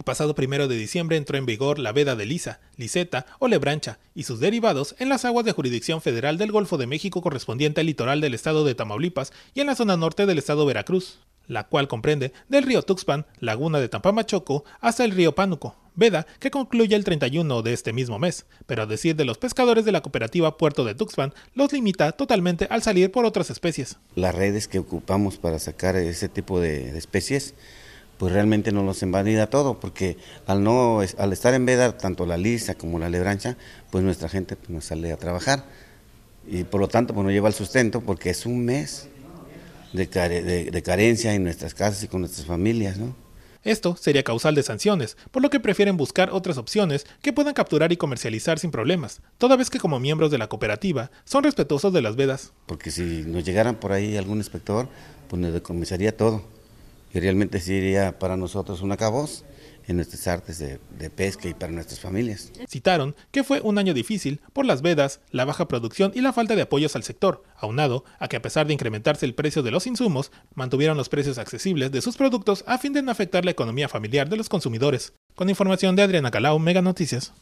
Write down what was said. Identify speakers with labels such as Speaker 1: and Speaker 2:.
Speaker 1: El pasado primero de diciembre entró en vigor la veda de lisa, liseta o lebrancha y sus derivados en las aguas de jurisdicción federal del Golfo de México correspondiente al litoral del estado de Tamaulipas y en la zona norte del estado Veracruz, la cual comprende del río Tuxpan, laguna de Tampamachoco, hasta el río Pánuco, veda que concluye el 31 de este mismo mes, pero a decir de los pescadores de la cooperativa Puerto de Tuxpan, los limita totalmente al salir por otras especies.
Speaker 2: Las redes que ocupamos para sacar ese tipo de, de especies pues realmente no nos invalida todo, porque al no al estar en veda, tanto la lisa como la lebrancha, pues nuestra gente pues, no sale a trabajar y por lo tanto pues no lleva el sustento porque es un mes de, de, carencia en nuestras casas y con nuestras familias, ¿no?
Speaker 1: Esto sería causal de sanciones, por lo que prefieren buscar otras opciones que puedan capturar y comercializar sin problemas, toda vez que como miembros de la cooperativa son respetuosos de las vedas.
Speaker 2: Porque si nos llegaran por ahí algún inspector, pues nos decomisaría todo y realmente sería para nosotros un acabos en nuestras artes de, pesca y para nuestras familias.
Speaker 1: Citaron que fue un año difícil por las vedas, la baja producción y la falta de apoyos al sector, aunado a que a pesar de incrementarse el precio de los insumos, mantuvieron los precios accesibles de sus productos a fin de no afectar la economía familiar de los consumidores. Con información de Adriana Calau, Mega Noticias.